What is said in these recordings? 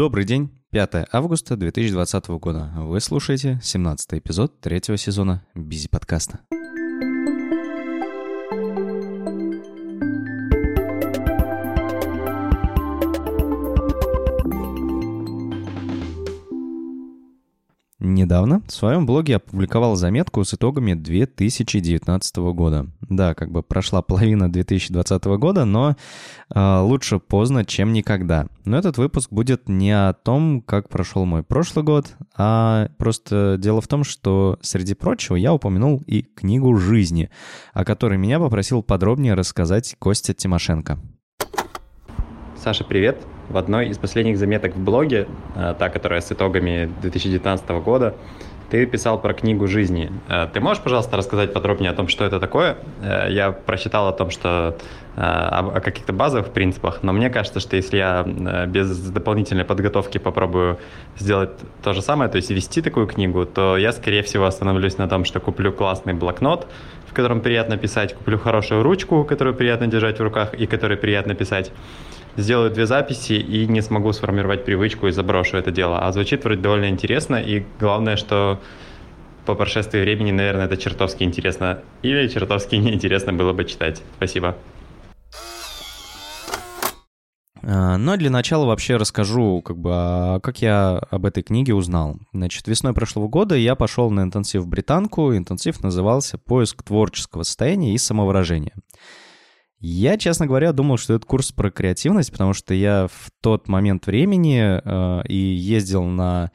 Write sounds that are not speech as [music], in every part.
Добрый день, 5 августа 2020 года. Вы слушаете 17 эпизод третьего сезона Бизи подкаста. Недавно в своем блоге опубликовал заметку с итогами 2019 года. Да, как бы прошла половина 2020 года, но э, лучше поздно, чем никогда. Но этот выпуск будет не о том, как прошел мой прошлый год, а просто дело в том, что, среди прочего, я упомянул и книгу жизни, о которой меня попросил подробнее рассказать Костя Тимошенко. Саша, привет! В одной из последних заметок в блоге, э, та, которая с итогами 2019 года, ты писал про книгу жизни. Э, ты можешь, пожалуйста, рассказать подробнее о том, что это такое? Э, я прочитал о том, что о каких-то базовых принципах, но мне кажется, что если я без дополнительной подготовки попробую сделать то же самое, то есть вести такую книгу, то я, скорее всего, остановлюсь на том, что куплю классный блокнот, в котором приятно писать, куплю хорошую ручку, которую приятно держать в руках и которой приятно писать, сделаю две записи и не смогу сформировать привычку и заброшу это дело. А звучит вроде довольно интересно, и главное, что по прошествии времени, наверное, это чертовски интересно. Или чертовски [laughs] неинтересно было бы читать. Спасибо. А, Но для начала вообще расскажу, как бы, а, как я об этой книге узнал. Значит, весной прошлого года я пошел на интенсив в британку. Интенсив назывался «Поиск творческого состояния и самовыражения». Я, честно говоря, думал, что это курс про креативность, потому что я в тот момент времени э, и ездил на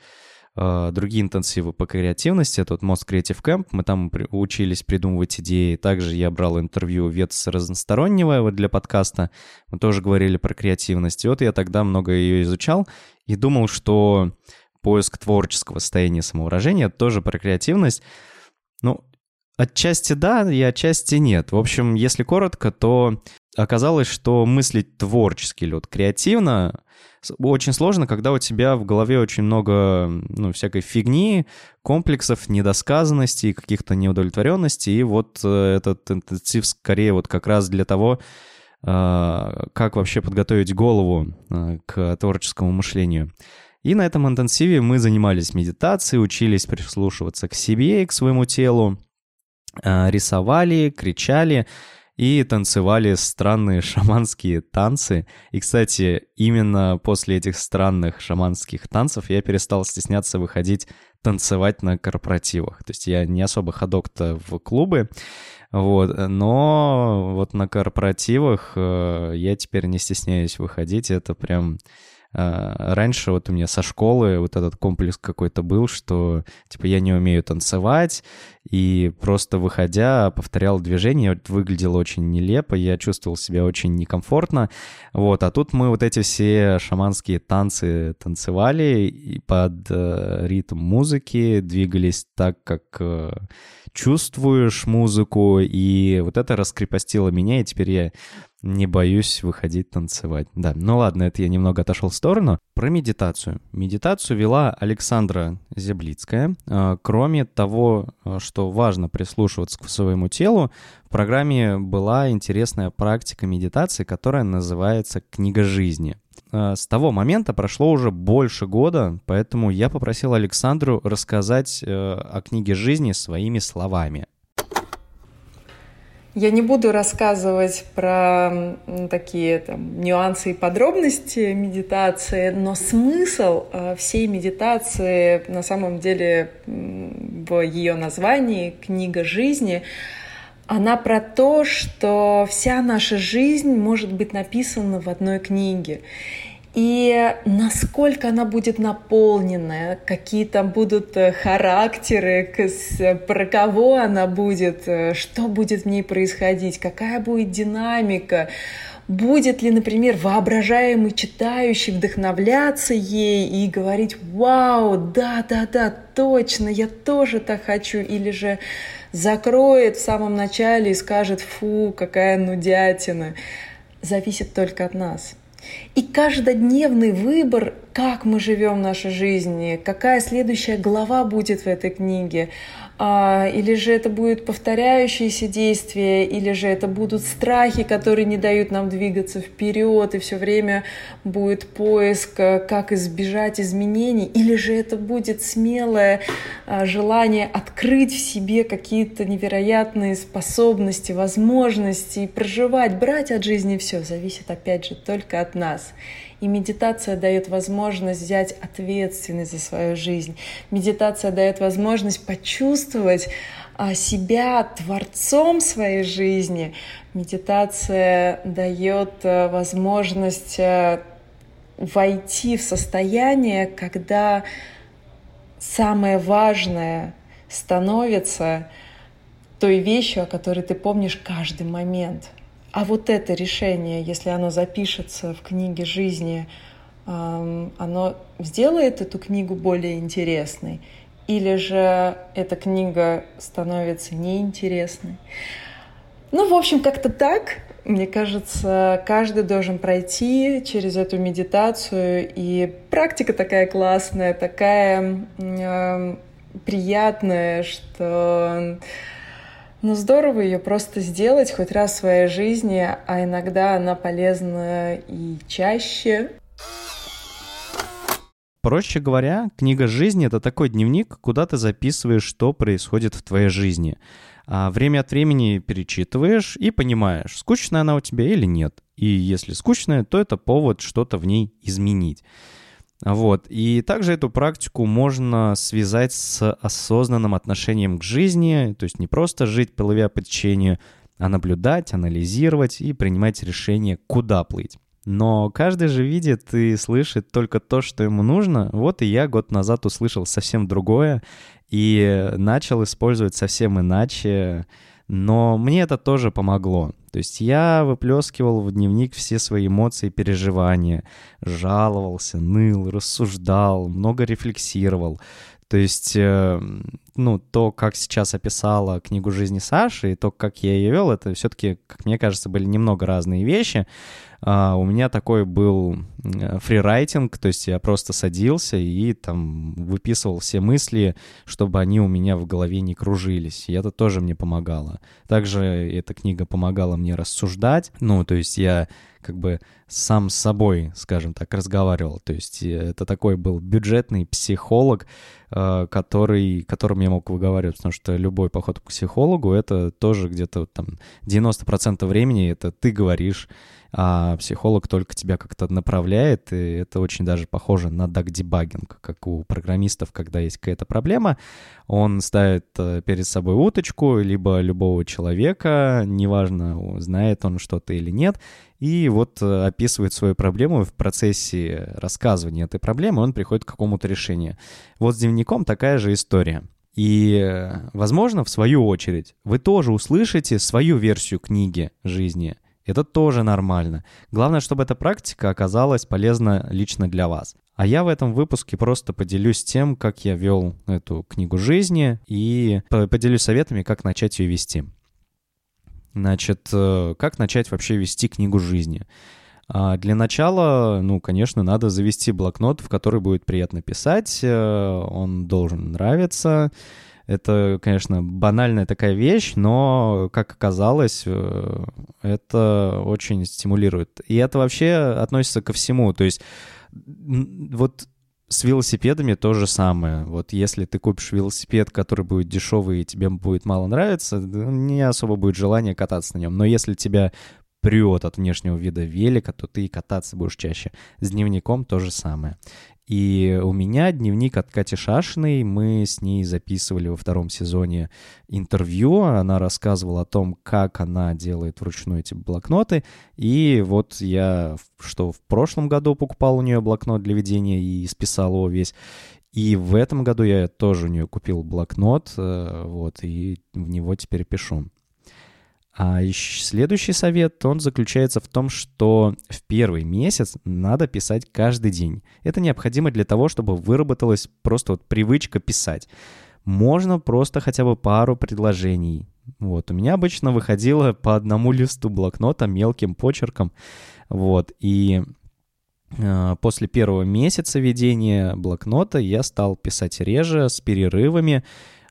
э, другие интенсивы по креативности. Это вот Most Creative Camp, мы там учились придумывать идеи. Также я брал интервью Ветса разностороннего вот для подкаста. Мы тоже говорили про креативность. И вот я тогда много ее изучал и думал, что поиск творческого состояния самовыражения тоже про креативность. Отчасти да и отчасти нет. В общем, если коротко, то оказалось, что мыслить творчески вот креативно очень сложно, когда у тебя в голове очень много ну, всякой фигни, комплексов, недосказанностей, каких-то неудовлетворенностей. И вот э, этот интенсив скорее вот как раз для того, э, как вообще подготовить голову э, к творческому мышлению. И на этом интенсиве мы занимались медитацией, учились прислушиваться к себе и к своему телу, рисовали, кричали и танцевали странные шаманские танцы. И, кстати, именно после этих странных шаманских танцев я перестал стесняться выходить танцевать на корпоративах. То есть я не особо ходок-то в клубы, вот, но вот на корпоративах э, я теперь не стесняюсь выходить. Это прям раньше вот у меня со школы вот этот комплекс какой-то был, что типа я не умею танцевать, и просто выходя повторял движение, выглядело очень нелепо, я чувствовал себя очень некомфортно, вот, а тут мы вот эти все шаманские танцы танцевали и под э, ритм музыки, двигались так, как э, чувствуешь музыку, и вот это раскрепостило меня, и теперь я не боюсь выходить танцевать. Да, ну ладно, это я немного отошел в сторону. Про медитацию. Медитацию вела Александра Зяблицкая. А, кроме того, а, что важно прислушиваться к своему телу, в программе была интересная практика медитации, которая называется «Книга жизни». А, с того момента прошло уже больше года, поэтому я попросил Александру рассказать э, о книге жизни своими словами. Я не буду рассказывать про такие там, нюансы и подробности медитации, но смысл э, всей медитации на самом деле в ее названии «Книга жизни» она про то, что вся наша жизнь может быть написана в одной книге и насколько она будет наполнена, какие там будут э, характеры, про кого она будет, э, что будет в ней происходить, какая будет динамика, будет ли, например, воображаемый читающий вдохновляться ей и говорить «Вау, да-да-да, точно, я тоже так хочу», или же закроет в самом начале и скажет «Фу, какая нудятина», зависит только от нас – и каждодневный выбор, как мы живем нашу жизнь, какая следующая глава будет в этой книге, или же это будет повторяющиеся действия, или же это будут страхи, которые не дают нам двигаться вперед, и все время будет поиск, э, как избежать изменений, или же это будет смелое а, желание открыть в себе какие-то невероятные способности, возможности, и проживать, брать от жизни все, зависит опять же только от нас. И медитация дает возможность взять ответственность за свою жизнь. Медитация дает возможность почувствовать а, себя творцом своей жизни. Медитация дает а, возможность а, войти в состояние, когда самое важное становится той вещью, о которой ты помнишь каждый момент – а вот это решение, если оно запишется в книге жизни, оно сделает эту книгу более интересной, или же эта книга становится неинтересной. Ну, в общем, как-то так. Мне кажется, каждый должен пройти через эту медитацию. И практика такая классная, такая э, приятная, что ну, здорово ее просто сделать хоть раз в своей жизни, а иногда она полезна и чаще. Проще говоря, книга жизни — это такой дневник, куда ты записываешь, что происходит в твоей жизни. А время от времени перечитываешь и понимаешь, скучная она у тебя или нет. И если скучная, то это повод что-то в ней изменить. Вот. И также эту практику можно связать с осознанным отношением к жизни, то есть не просто жить, плывя по течению, а наблюдать, анализировать и принимать решение, куда плыть. Но каждый же видит и слышит только то, что ему нужно. Вот и я год назад услышал совсем другое и начал использовать совсем иначе. Но мне это тоже помогло. То есть я выплескивал в дневник все свои эмоции и переживания, жаловался, ныл, рассуждал, много рефлексировал. То есть, э, ну, то, как сейчас описала книгу жизни Саши, и то, как я ее вел, это все-таки, как мне кажется, были немного разные вещи. Uh, у меня такой был фрирайтинг, то есть я просто садился и там выписывал все мысли, чтобы они у меня в голове не кружились. И это тоже мне помогало. Также эта книга помогала мне рассуждать. Ну, то есть я как бы сам с собой, скажем так, разговаривал. То есть э, это такой был бюджетный психолог, э, который, которым я мог выговаривать, потому что любой поход к психологу — это тоже где-то там 90% времени это ты говоришь, а психолог только тебя как-то направляет, и это очень даже похоже на даг-дебагинг, как у программистов, когда есть какая-то проблема, он ставит э, перед собой уточку, либо любого человека, неважно, знает он что-то или нет, и вот э, описывает свою проблему в процессе рассказывания этой проблемы, он приходит к какому-то решению. Вот с дневником такая же история. И, э, возможно, в свою очередь, вы тоже услышите свою версию книги жизни, это тоже нормально. Главное, чтобы эта практика оказалась полезна лично для вас. А я в этом выпуске просто поделюсь тем, как я вел эту книгу жизни и поделюсь советами, как начать ее вести. Значит, э, как начать вообще вести книгу жизни? А для начала, ну, конечно, надо завести блокнот, в который будет приятно писать, э, он должен нравиться, это, конечно, банальная такая вещь, но, как оказалось, э, это очень стимулирует. И это вообще относится ко всему. То есть вот с велосипедами то же самое. Вот если ты купишь велосипед, который будет дешевый и тебе будет мало нравиться, не особо будет желания кататься на нем. Но если тебя прет от внешнего вида велика, то ты и кататься будешь чаще. С дневником то же самое. И у меня дневник от Кати Шашиной. Мы с ней записывали во втором сезоне интервью. Она рассказывала о том, как она делает вручную эти блокноты. И вот я, что в прошлом году покупал у нее блокнот для ведения и списал его весь. И в этом году я тоже у нее купил блокнот, э, вот, и в него теперь пишу. А следующий совет, он заключается в том, что в первый месяц надо писать каждый день. Это необходимо для того, чтобы выработалась просто вот привычка писать. Можно просто хотя бы пару предложений. Вот, у меня обычно выходило по одному листу блокнота мелким почерком. Вот, и э, после первого месяца ведения блокнота я стал писать реже, с перерывами,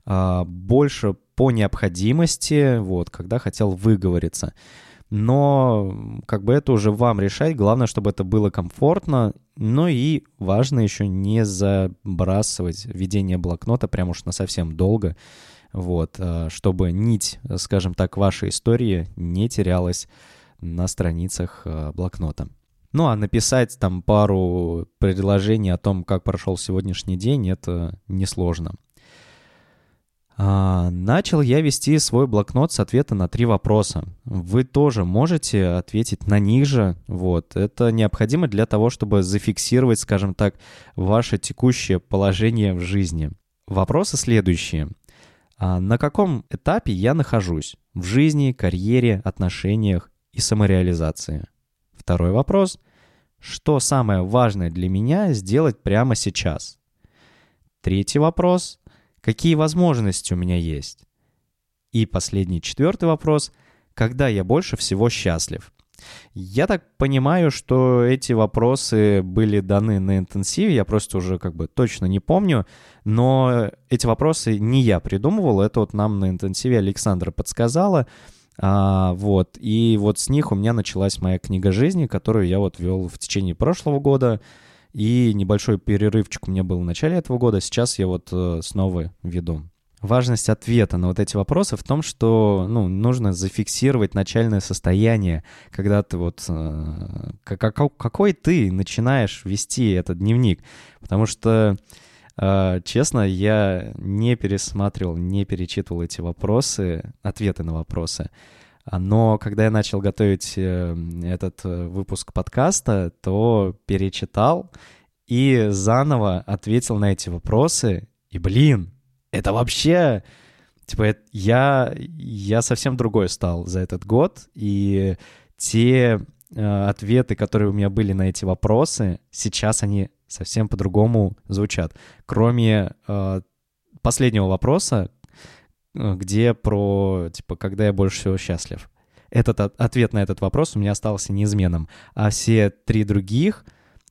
больше по необходимости, вот, когда хотел выговориться. Но как бы это уже вам решать. Главное, чтобы это было комфортно. Ну и важно еще не забрасывать ведение блокнота прям уж на совсем долго. Вот, а, чтобы нить, скажем так, вашей истории не терялась на страницах а, блокнота. Ну, а написать там пару предложений о том, как прошел сегодняшний день, это несложно. А, начал я вести свой блокнот с ответа на три вопроса. Вы тоже можете ответить на них же. Вот. Это необходимо для того, чтобы зафиксировать, скажем так, ваше текущее положение в жизни. Вопросы следующие. А на каком этапе я нахожусь? В жизни, карьере, отношениях и самореализации? Второй вопрос. Что самое важное для меня сделать прямо сейчас? Третий вопрос. Какие возможности у меня есть? И последний, четвертый вопрос. Когда я больше всего счастлив? Я так понимаю, что эти вопросы были даны на интенсиве, я просто уже как бы точно не помню, но эти вопросы не я придумывал, это вот нам на интенсиве Александра подсказала, а, вот, и вот с них у меня началась моя книга жизни, которую я вот вел в течение прошлого года, и небольшой перерывчик у меня был в начале этого года, сейчас я вот э, снова веду. Важность ответа на вот эти вопросы в том, что ну, нужно зафиксировать начальное состояние, когда ты вот... Э, как, какой ты начинаешь вести этот дневник. Потому что а, честно, я не пересматривал, не перечитывал эти вопросы, ответы на вопросы. А, но когда я начал готовить э, этот э, выпуск подкаста, то перечитал и заново ответил на эти вопросы. И, блин, это вообще... Типа, я, я совсем другой стал за этот год, и те э, ответы, которые у меня были на эти вопросы, сейчас они совсем по-другому звучат. Кроме э, последнего вопроса, где про, типа, когда я больше всего счастлив. Этот ответ на этот вопрос у меня остался неизменным. А все три других,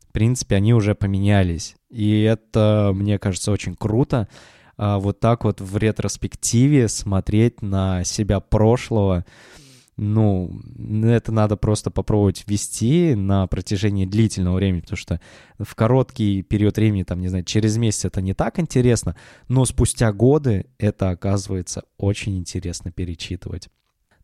в принципе, они уже поменялись. И это, мне кажется, очень круто. А вот так вот в ретроспективе смотреть на себя прошлого, ну, это надо просто попробовать вести на протяжении длительного времени, потому что в короткий период времени, там, не знаю, через месяц это не так интересно, но спустя годы это оказывается очень интересно перечитывать.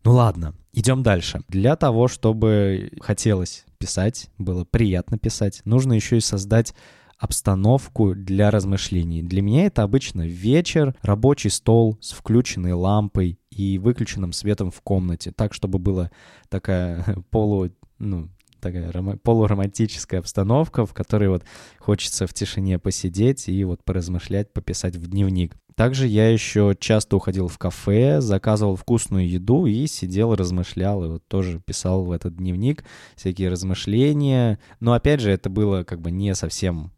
Ну ладно, идем дальше. Для того, чтобы хотелось писать, было приятно писать, нужно еще и создать обстановку для размышлений. Для меня это обычно вечер, рабочий стол с включенной лампой и выключенным светом в комнате, так, чтобы была такая [laughs] полу, ну, такая полуромантическая обстановка, в которой вот хочется в тишине посидеть и вот поразмышлять, пописать в дневник. Также я еще часто уходил в кафе, заказывал вкусную еду и сидел, размышлял, и вот тоже писал в этот дневник всякие размышления. Но опять же, это было как бы не совсем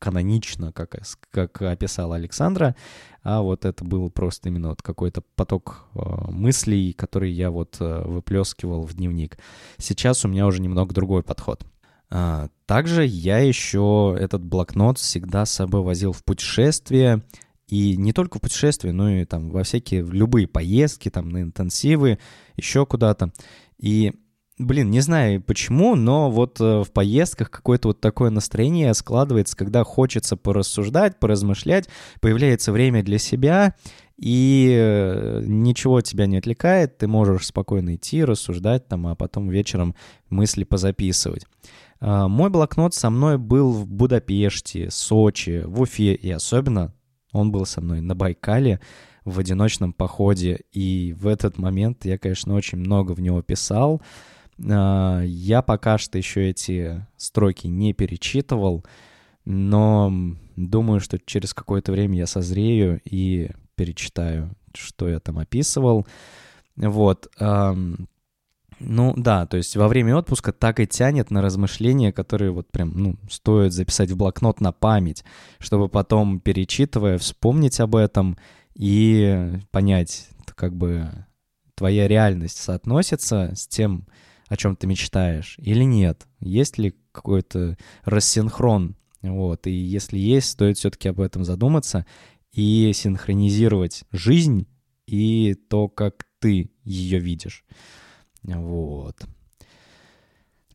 канонично, как, как описала Александра, а вот это был просто именно вот какой-то поток э, мыслей, который я вот э, выплескивал в дневник. Сейчас у меня уже немного другой подход. А, также я еще этот блокнот всегда с собой возил в путешествие, и не только в путешествия, но и там во всякие, любые поездки, там на интенсивы, еще куда-то. И Блин, не знаю почему, но вот э, в поездках какое-то вот такое настроение складывается, когда хочется порассуждать, поразмышлять, появляется время для себя, и э, ничего тебя не отвлекает, ты можешь спокойно идти, рассуждать там, а потом вечером мысли позаписывать. А, мой блокнот со мной был в Будапеште, Сочи, в Уфе, и особенно он был со мной на Байкале в одиночном походе, и в этот момент я, конечно, очень много в него писал, я пока что еще эти строки не перечитывал, но думаю, что через какое-то время я созрею и перечитаю, что я там описывал. Вот. Ну да, то есть во время отпуска так и тянет на размышления, которые вот прям, ну, стоит записать в блокнот на память, чтобы потом, перечитывая, вспомнить об этом и понять, как бы твоя реальность соотносится с тем, о чем ты мечтаешь, или нет? Есть ли какой-то рассинхрон? Вот, и если есть, стоит все-таки об этом задуматься и синхронизировать жизнь и то, как ты ее видишь. Вот.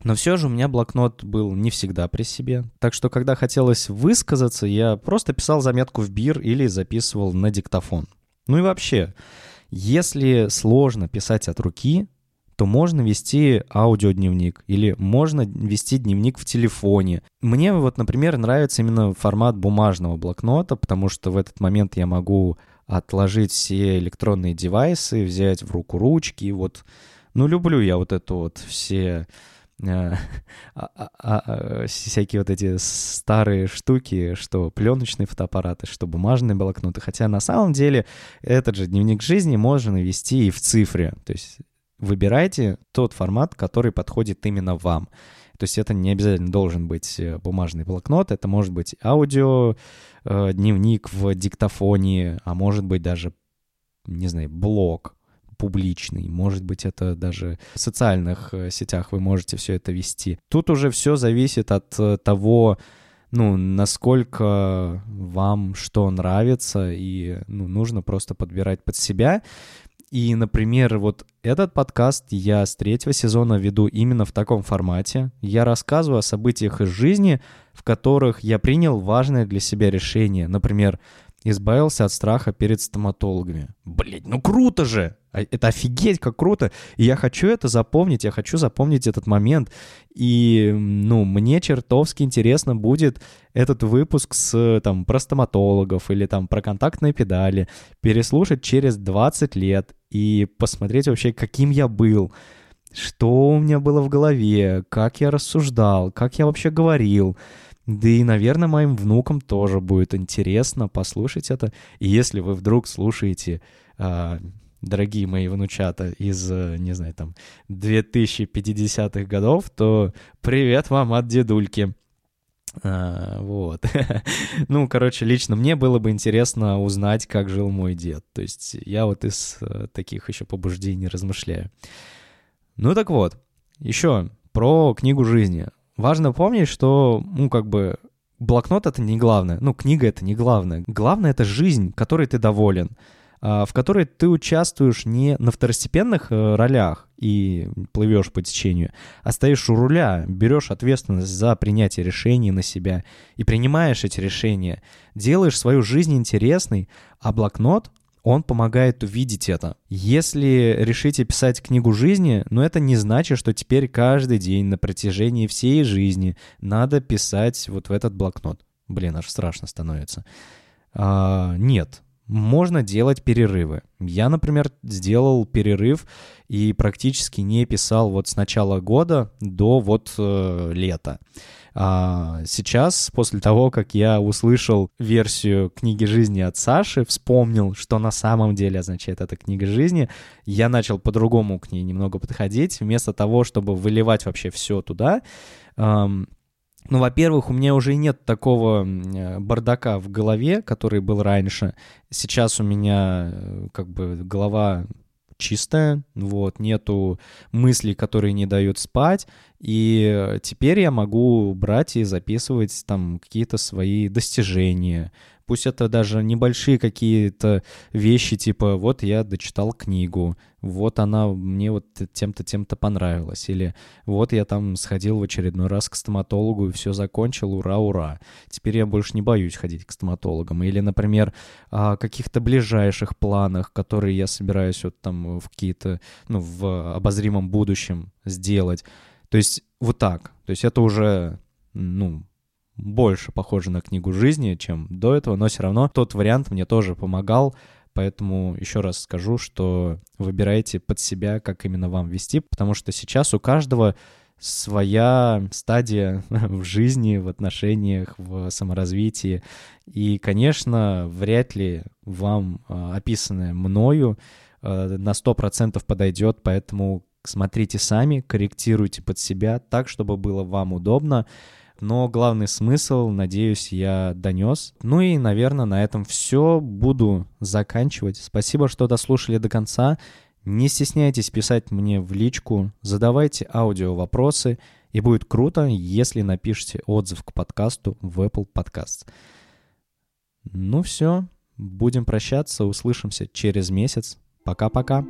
Но все же у меня блокнот был не всегда при себе. Так что, когда хотелось высказаться, я просто писал заметку в бир или записывал на диктофон. Ну и вообще, если сложно писать от руки, то можно вести аудиодневник или можно вести дневник в телефоне. Мне вот, например, нравится именно формат бумажного блокнота, потому что в этот момент я могу отложить все электронные девайсы, взять в руку ручки. Вот, ну, люблю я вот это вот все э, а, а, а, всякие вот эти старые штуки, что пленочные фотоаппараты, что бумажные блокноты. Хотя на самом деле этот же дневник жизни можно вести и в цифре. То есть выбирайте тот формат, который подходит именно вам. То есть это не обязательно должен быть э, бумажный блокнот, это может быть аудио, э, дневник в диктофоне, а может быть даже, не знаю, блог публичный, может быть это даже в социальных э, сетях вы можете все это вести. Тут уже все зависит от того, ну, насколько вам что нравится, и ну, нужно просто подбирать под себя. И, например, вот этот подкаст я с третьего сезона веду именно в таком формате. Я рассказываю о событиях из жизни, в которых я принял важное для себя решение. Например, избавился от страха перед стоматологами. Блять, ну круто же! А, это офигеть, как круто! И я хочу это запомнить, я хочу запомнить этот момент. И, ну, мне чертовски интересно будет этот выпуск с, там, про стоматологов или там про контактные педали переслушать через 20 лет и посмотреть вообще, каким я был, что у меня было в голове, как я рассуждал, как я вообще говорил. Да и, наверное, моим внукам тоже будет интересно послушать это. И если вы вдруг слушаете, э, дорогие мои внучата, из, не знаю, там, 2050-х годов, то привет вам от дедульки. А, вот. [laughs] ну, короче, лично мне было бы интересно узнать, как жил мой дед. То есть я вот из э, таких еще побуждений размышляю. Ну так вот, еще про книгу жизни. Важно помнить, что, ну, как бы, блокнот — это не главное. Ну, книга — это не главное. Главное — это жизнь, которой ты доволен, а, в которой ты участвуешь не на второстепенных э, ролях и плывешь по течению, а стоишь у руля, берешь ответственность за принятие решений на себя и принимаешь эти решения, делаешь свою жизнь интересной, а блокнот он помогает увидеть это. Если решите писать книгу жизни, но это не значит, что теперь каждый день на протяжении всей жизни надо писать вот в этот блокнот. Блин, аж страшно становится. А, нет, можно делать перерывы. Я, например, сделал перерыв и практически не писал вот с начала года до вот э, лета. А сейчас, после того, как я услышал версию книги жизни от Саши, вспомнил, что на самом деле означает эта книга жизни, я начал по-другому к ней немного подходить. Вместо того, чтобы выливать вообще все туда, эм, ну, во-первых, у меня уже нет такого бардака в голове, который был раньше. Сейчас у меня э, как бы голова чистая, вот, нету мыслей, которые не дают спать, и теперь я могу брать и записывать там какие-то свои достижения, Пусть это даже небольшие какие-то вещи, типа вот я дочитал книгу, вот она мне вот тем-то, тем-то понравилась, или вот я там сходил в очередной раз к стоматологу и все закончил, ура, ура. Теперь я больше не боюсь ходить к стоматологам. Или, например, о каких-то ближайших планах, которые я собираюсь вот там в какие-то, ну, в обозримом будущем сделать. То есть вот так. То есть это уже, ну, больше похоже на книгу жизни, чем до этого, но все равно тот вариант мне тоже помогал, Поэтому еще раз скажу, что выбирайте под себя, как именно вам вести, потому что сейчас у каждого своя стадия [laughs] в жизни, в отношениях, в саморазвитии. И, конечно, вряд ли вам а, описанное мною а, на 100% подойдет, поэтому смотрите сами, корректируйте под себя так, чтобы было вам удобно. Но главный смысл, надеюсь, я донес. Ну и, наверное, на этом все. Буду заканчивать. Спасибо, что дослушали до конца. Не стесняйтесь писать мне в личку, задавайте аудио вопросы, и будет круто, если напишите отзыв к подкасту в Apple Podcasts. Ну все, Будем прощаться, услышимся через месяц. Пока-пока.